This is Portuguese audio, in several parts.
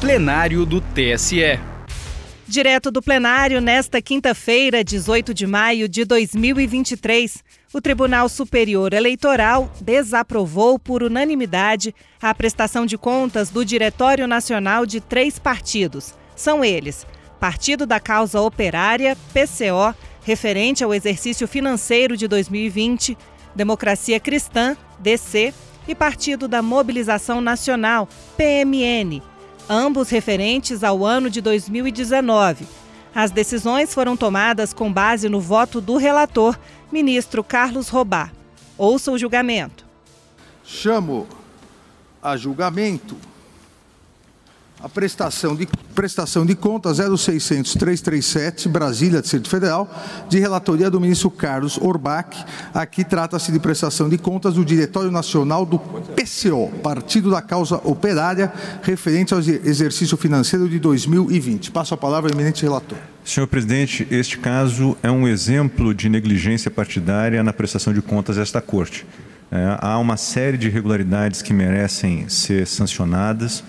plenário do TSE. Direto do plenário, nesta quinta-feira, 18 de maio de 2023, o Tribunal Superior Eleitoral desaprovou por unanimidade a prestação de contas do Diretório Nacional de três partidos. São eles: Partido da Causa Operária, PCO, referente ao exercício financeiro de 2020, Democracia Cristã, DC, e Partido da Mobilização Nacional, PMN, ambos referentes ao ano de 2019. As decisões foram tomadas com base no voto do relator, ministro Carlos Robá. Ouça o julgamento. Chamo a julgamento a prestação de, prestação de contas 0600-337, Brasília, Distrito Federal, de relatoria do ministro Carlos Orbach. Aqui trata-se de prestação de contas do Diretório Nacional do PCO, Partido da Causa Operária, referente ao exercício financeiro de 2020. Passo a palavra ao eminente relator. Senhor presidente, este caso é um exemplo de negligência partidária na prestação de contas desta Corte. É, há uma série de irregularidades que merecem ser sancionadas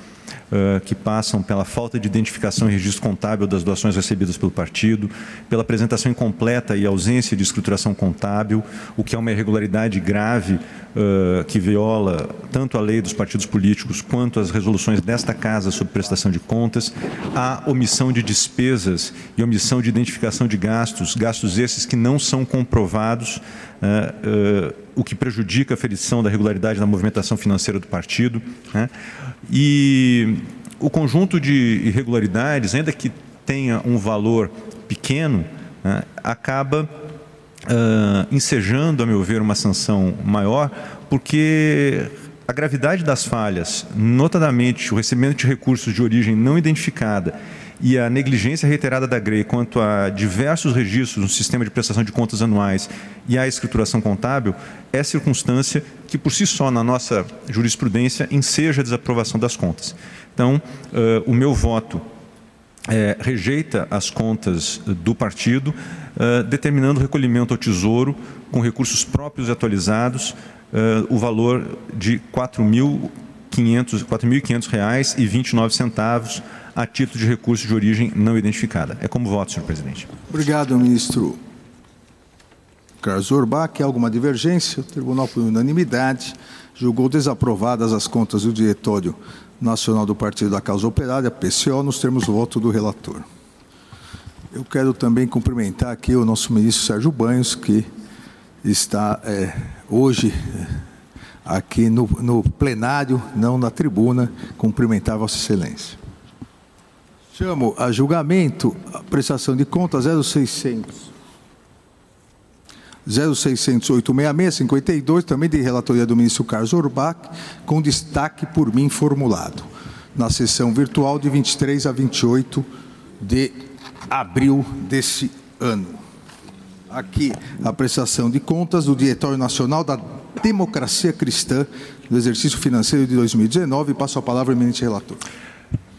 que passam pela falta de identificação e registro contábil das doações recebidas pelo partido, pela apresentação incompleta e ausência de escrituração contábil, o que é uma irregularidade grave uh, que viola tanto a lei dos partidos políticos quanto as resoluções desta Casa sobre prestação de contas, a omissão de despesas e omissão de identificação de gastos, gastos esses que não são comprovados, uh, o que prejudica a ferição da regularidade da movimentação financeira do partido. Né? E o conjunto de irregularidades, ainda que tenha um valor pequeno, né, acaba uh, ensejando, a meu ver, uma sanção maior, porque a gravidade das falhas, notadamente o recebimento de recursos de origem não identificada e a negligência reiterada da GREI quanto a diversos registros no sistema de prestação de contas anuais e a escrituração contábil é circunstância que, por si só, na nossa jurisprudência, enseja a desaprovação das contas. Então, uh, o meu voto é, rejeita as contas do partido, uh, determinando o recolhimento ao Tesouro com recursos próprios e atualizados, uh, o valor de R$ 4.500,29 a título de recurso de origem não identificada. É como voto, senhor presidente. Obrigado, ministro Carlos Urbach. Alguma divergência? O tribunal, por unanimidade, julgou desaprovadas as contas do Diretório Nacional do Partido da Causa Operária, PCO, nos termos do voto do relator. Eu quero também cumprimentar aqui o nosso ministro Sérgio Banhos, que está é, hoje é, aqui no, no plenário, não na tribuna, cumprimentar Vossa Excelência. Chamo a julgamento a prestação de contas 0600. 06086652, também de relatoria do ministro Carlos Orbach, com destaque por mim formulado, na sessão virtual de 23 a 28 de abril desse ano. Aqui a prestação de contas do Diretório Nacional da Democracia Cristã do exercício financeiro de 2019. Passo a palavra ao eminente relator.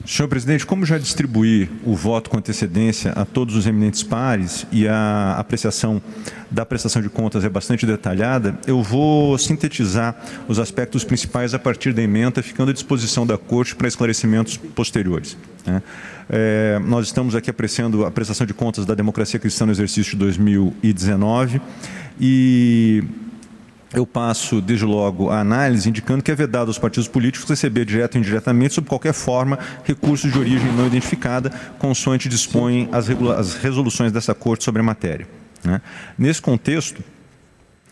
Senhor presidente, como já distribuí o voto com antecedência a todos os eminentes pares e a apreciação da prestação de contas é bastante detalhada, eu vou sintetizar os aspectos principais a partir da emenda, ficando à disposição da Corte para esclarecimentos posteriores. Né? É, nós estamos aqui apreciando a prestação de contas da democracia cristã no exercício de 2019 e eu passo, desde logo, a análise indicando que é vedado aos partidos políticos receber direto ou indiretamente, sob qualquer forma, recursos de origem não identificada, consoante dispõem as, as resoluções dessa Corte sobre a matéria. Né? Nesse contexto,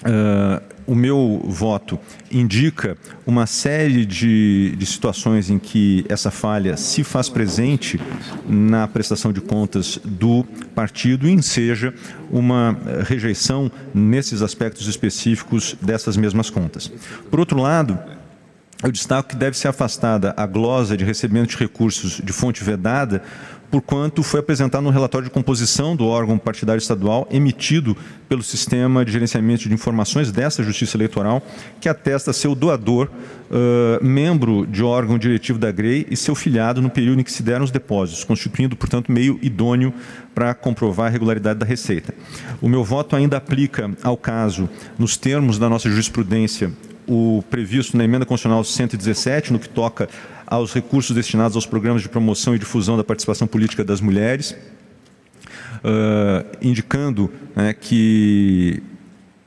Uh, o meu voto indica uma série de, de, situações em que essa falha se faz presente na prestação de contas do partido e enseja uma rejeição nesses aspectos específicos dessas mesmas contas. Por outro lado, eu destaco que deve ser afastada a glosa de recebimento de recursos de fonte vedada porquanto foi apresentado no relatório de composição do órgão partidário estadual emitido pelo Sistema de Gerenciamento de Informações dessa Justiça Eleitoral, que atesta seu doador, uh, membro de órgão diretivo da GREI e seu filiado no período em que se deram os depósitos, constituindo, portanto, meio idôneo para comprovar a regularidade da receita. O meu voto ainda aplica ao caso, nos termos da nossa jurisprudência, o previsto na emenda constitucional 117, no que toca aos recursos destinados aos programas de promoção e difusão da participação política das mulheres, uh, indicando né, que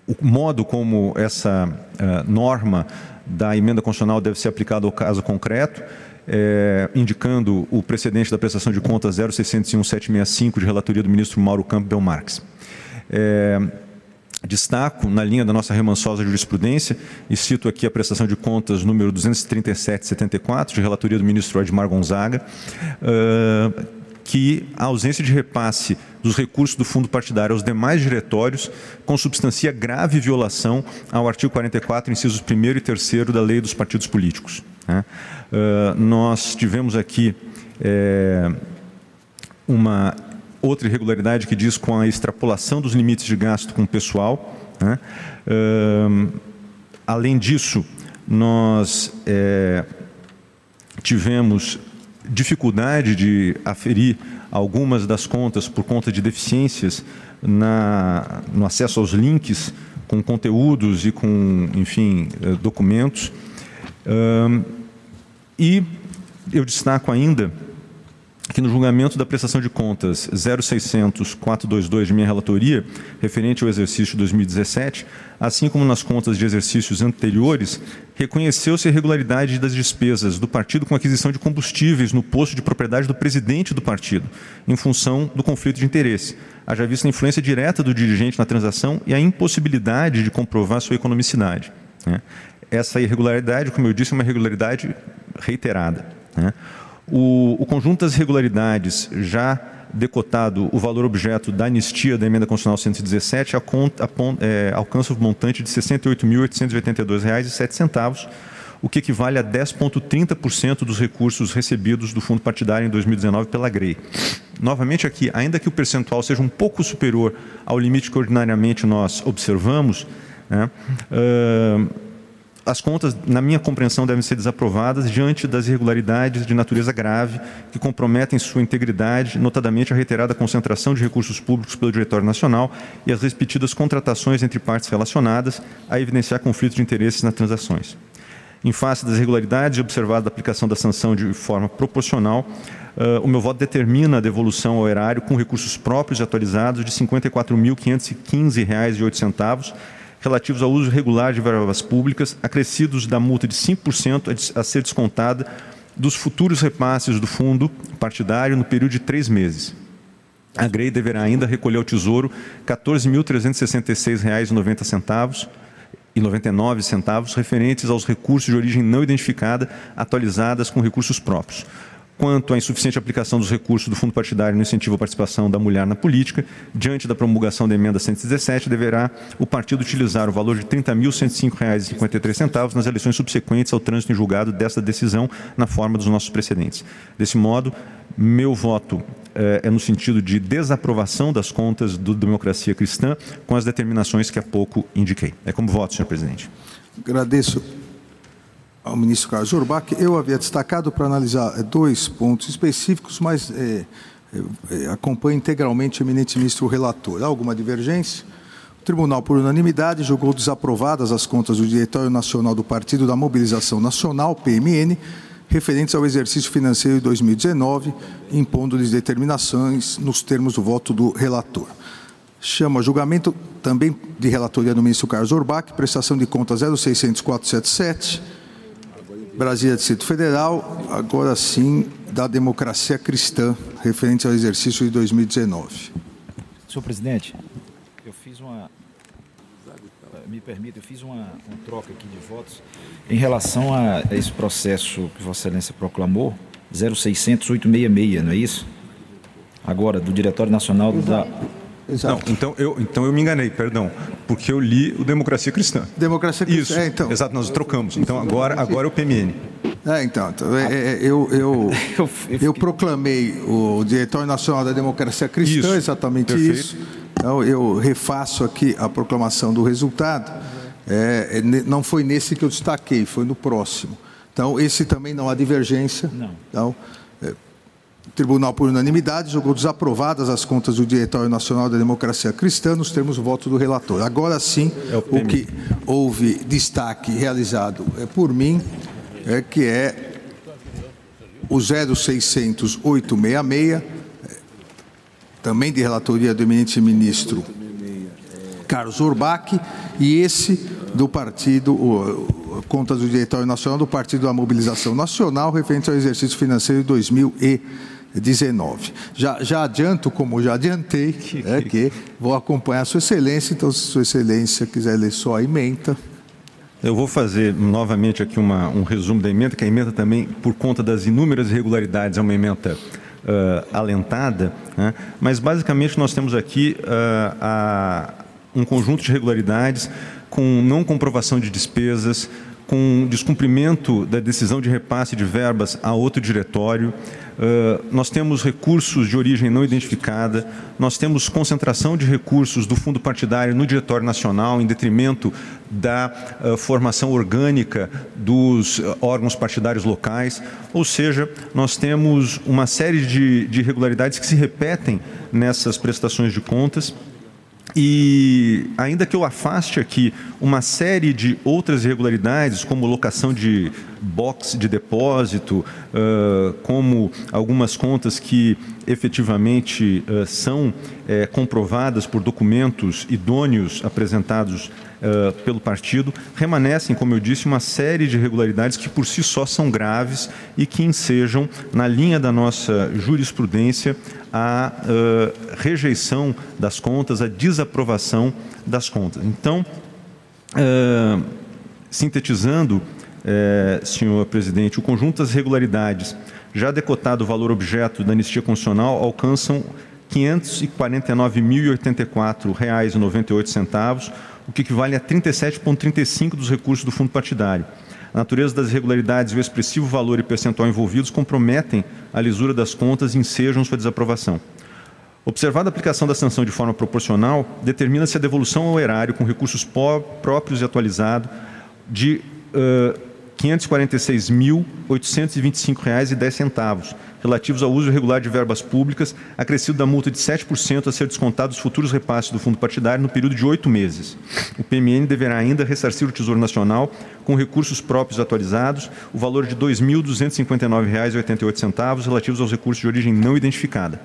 o modo como essa uh, norma da emenda constitucional deve ser aplicada ao caso concreto, é, indicando o precedente da prestação de contas 0601-765 de relatoria do ministro Mauro Campbell Marques. É, destaco, na linha da nossa remansosa jurisprudência, e cito aqui a prestação de contas número 237-74, de relatoria do ministro Edmar Gonzaga, uh, que a ausência de repasse dos recursos do fundo partidário aos demais diretórios consubstancia grave violação ao artigo 44, incisos 1 e 3 da Lei dos Partidos Políticos. Né? Uh, nós tivemos aqui é, uma outra irregularidade que diz com a extrapolação dos limites de gasto com o pessoal. Né? Uh, além disso, nós é, tivemos dificuldade de aferir algumas das contas por conta de deficiências na, no acesso aos links com conteúdos e com, enfim, eh, documentos. e eu destaco ainda que no julgamento da prestação de contas 0600-422 de minha relatoria, referente ao exercício 2017, assim como nas contas de exercícios anteriores, reconheceu-se a irregularidade das despesas do partido com aquisição de combustíveis no posto de propriedade do presidente do partido, em função do conflito de interesse, haja vista a influência direta do dirigente na transação e a impossibilidade de comprovar sua economicidade. Né? Essa irregularidade, como eu disse, é uma irregularidade reiterada. O, o conjunto das irregularidades já decotado o valor objeto da anistia da emenda constitucional 117 é, alcança o montante de R$ 68.882,07, o que equivale a 10,30% dos recursos recebidos do fundo partidário em 2019 pela GREI. Novamente aqui, ainda que o percentual seja um pouco superior ao limite que ordinariamente nós observamos, né, uh, as contas, na minha compreensão, devem ser desaprovadas diante das irregularidades de natureza grave que comprometem sua integridade, notadamente a reiterada concentração de recursos públicos pelo Diretório Nacional e as repetidas contratações entre partes relacionadas a evidenciar conflitos de interesses nas transações. Em face das irregularidades e observada a aplicação da sanção de forma proporcional, uh, o meu voto determina a devolução ao erário com recursos próprios e atualizados de R$ 54.515,08 relativos ao uso regular de verbas públicas, acrescidos da multa de 5% a ser descontada dos futuros repasses do fundo partidário no período de três meses. A GREI deverá ainda recolher ao Tesouro R$ 14.366,90 e 99 centavos referentes aos recursos de origem não identificada atualizadas com recursos próprios quanto à insuficiente aplicação dos recursos do fundo partidário no incentivo à participação da mulher na política, diante da promulgação da emenda 117, deverá o partido utilizar o valor de R$ 30.105,53 nas eleições subsequentes ao trânsito em julgado desta decisão, na forma dos nossos precedentes. Desse modo, meu voto eh, é no sentido de desaprovação das contas do Democracia Cristã, com as determinações que há pouco indiquei. É como voto, senhor presidente. Agradeço ao ministro Carlos Urbach, eu havia destacado para analisar eh, dois pontos específicos, mas é, é, acompanho integralmente o eminente ministro relator. Há alguma divergência? O Tribunal, por unanimidade, julgou desaprovadas as contas do Diretório Nacional do Partido da Mobilização Nacional, PMN, referentes ao exercício financeiro de 2019, impondo-lhes determinações nos termos do voto do relator. Chama julgamento também de relatoria do ministro Carlos Urbach, prestação de contas 0600477, Brasília, Distrito Federal, agora sim da democracia cristã, referente ao exercício de 2019. Senhor presidente, eu fiz uma. Me permita, eu fiz uma, uma troca aqui de votos em relação a esse processo que Vossa Excelência proclamou, 06866, não é isso? Agora, do Diretório Nacional da Exato. Não, então eu, então eu me enganei, perdão, porque eu li o Democracia Cristã. Democracia Cristã, Isso, é, então. Exato, nós trocamos. Então agora, agora é o PMN. É, então, então é, é, eu, eu, eu, eu, proclamei o Diretório Nacional da Democracia Cristã, isso, exatamente perfeito. isso. Então eu refaço aqui a proclamação do resultado. É, é não foi nesse que eu destaquei, foi no próximo. Então, esse também não há divergência. Não. Então, o Tribunal, por unanimidade, julgou desaprovadas as contas do Diretório Nacional da Democracia Cristã nos termos do voto do relator. Agora sim, é o, o, que houve destaque realizado é por mim, é que é o 0600866, também de relatoria do eminente ministro Carlos Urbach, e esse do partido, o, contas do Diretório Nacional do Partido da Mobilização Nacional, referente ao exercício financeiro de 2019. Já, já adianto, como já adiantei, é, que vou acompanhar a Sua Excelência, então, se Sua Excelência quiser ler só a emenda. Eu vou fazer novamente aqui uma, um resumo da emenda, que a emenda também, por conta das inúmeras irregularidades, é uma emenda uh, alentada, né? mas basicamente nós temos aqui uh, a, um conjunto de irregularidades com não comprovação de despesas, com descumprimento da decisão de repasse de verbas a outro diretório, uh, nós temos recursos de origem não identificada, nós temos concentração de recursos do fundo partidário no Diretório Nacional, em detrimento da uh, formação orgânica dos uh, órgãos partidários locais, ou seja, nós temos uma série de, de irregularidades que se repetem nessas prestações de contas e ainda que eu afaste aqui uma série de outras irregularidades, como locação de box de depósito, uh, como algumas contas que efetivamente uh, são uh, comprovadas por documentos idôneos apresentados uh, pelo partido, remanescem, como eu disse, uma série de irregularidades que por si só são graves e que ensejam, na linha da nossa jurisprudência, a uh, rejeição das contas, a desaprovação das contas. Então, uh, sintetizando, senhor presidente, o conjunto das irregularidades já decotado o valor objeto da anistia constitucional alcançam R$ 549.084,98, o que equivale a 37,35% dos recursos do fundo partidário. A natureza das irregularidades e o expressivo valor e percentual envolvidos comprometem a lisura das contas e ensejam sua desaprovação. Observada a aplicação da sanção de forma proporcional, determina-se a devolução ao erário com recursos próprios e atualizados de uh, R$ 546.825,10, relativos ao uso irregular de verbas públicas, acrescido da multa de 7% a ser descontado dos futuros repasses do fundo partidário no período de oito meses. O PMN deverá ainda ressarcir o Tesouro Nacional, com recursos próprios atualizados, o valor de R$ 2.259,88 relativos aos recursos de origem não identificada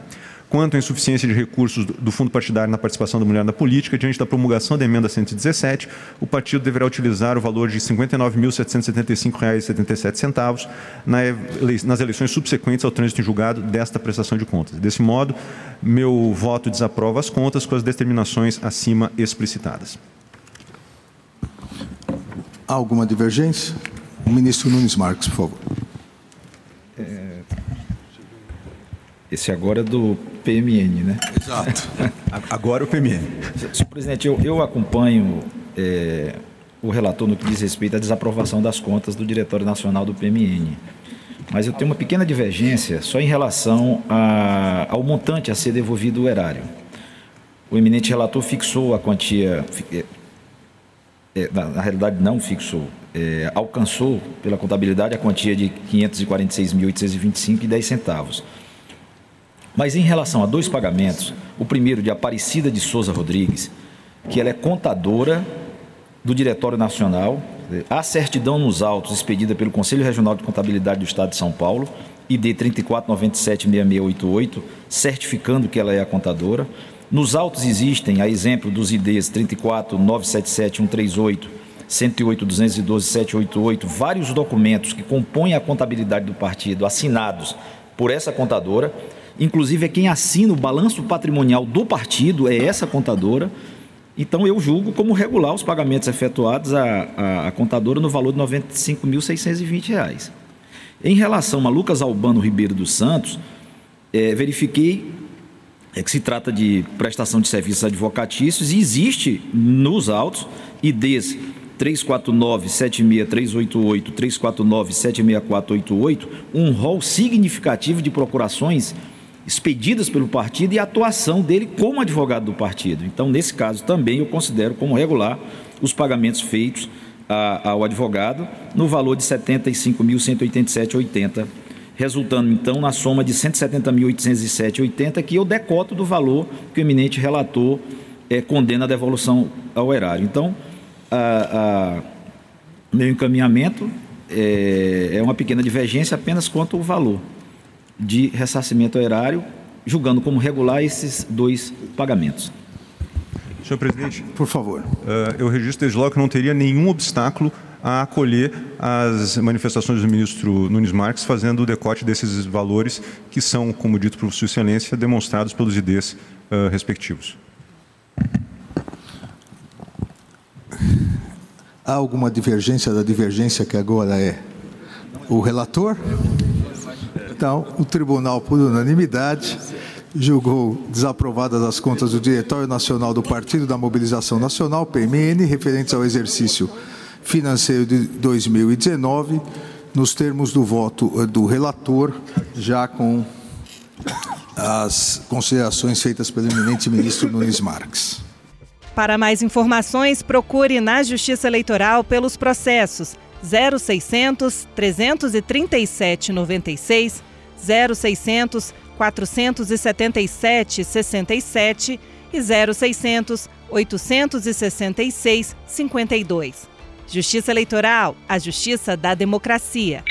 quanto à insuficiência de recursos do fundo partidário na participação da mulher na política, diante da promulgação da emenda 117, o partido deverá utilizar o valor de R$ 59.775,77 nas eleições subsequentes ao trânsito em julgado desta prestação de contas. Desse modo, meu voto desaprova as contas com as determinações acima explicitadas. Há alguma divergência? O ministro Nunes Marques, por favor. É... Esse agora é do PMN, né? Exato. Agora o PMN. Senhor presidente, eu, eu acompanho é, o relator no que diz respeito à desaprovação das contas do Diretório Nacional do PMN. Mas eu tenho uma pequena divergência só em relação a, ao montante a ser devolvido o erário. O eminente relator fixou a quantia, é, é, na, na, realidade não fixou, é, alcançou pela contabilidade a quantia de R$ 546.825,10 centavos. Mas em relação a dois pagamentos, o primeiro de Aparecida de Souza Rodrigues, que ela é contadora do Diretório Nacional, a certidão nos autos expedida pelo Conselho Regional de Contabilidade do Estado de São Paulo, ID 34976688, certificando que ela é a contadora. Nos autos existem, a exemplo dos IDs 34977 108 212 788, vários documentos que compõem a contabilidade do partido assinados por essa contadora Inclusive, é quem assina o balanço patrimonial do partido, é essa contadora. Então, eu julgo como regular os pagamentos efetuados à, à, à contadora no valor de R$ 95.620. Em relação a Lucas Albano Ribeiro dos Santos, é, verifiquei é, que se trata de prestação de serviços advocatícios e existe nos autos IDs 349-76388, 349-76488, um rol significativo de procurações expedidas pelo partido e a atuação dele como advogado do partido. Então, nesse caso, também eu considero como regular os pagamentos feitos a, ao advogado no valor de R$ 75.187,80, resultando então na soma de R$ 170.807,80, que eu decoto do valor que o eminente relator é, condena a devolução ao erário. Então, a, a, meu encaminhamento é, é uma pequena divergência apenas quanto ao valor de ressarcimento erário, julgando como regular esses dois pagamentos. Senhor presidente, por favor. Uh, eu registro desde logo que não teria nenhum obstáculo a acolher as manifestações do ministro Nunes Marques, fazendo o decote desses valores que são, como dito por Sua Excelência, demonstrados pelos IDs uh, respectivos. Há alguma divergência da divergência que agora é o relator? Então, o tribunal, por unanimidade, julgou desaprovadas as contas do Diretório Nacional do Partido da Mobilização Nacional, PMN, referentes ao exercício financeiro de 2019, nos termos do voto eh, do relator, já com as considerações feitas pelo eminente ministro Nunes Marques. Para mais informações, procure na Justiça Eleitoral pelos processos 0600 337 96, 0600 477 67 e 0600 866 52. Justiça Eleitoral, a justiça da democracia.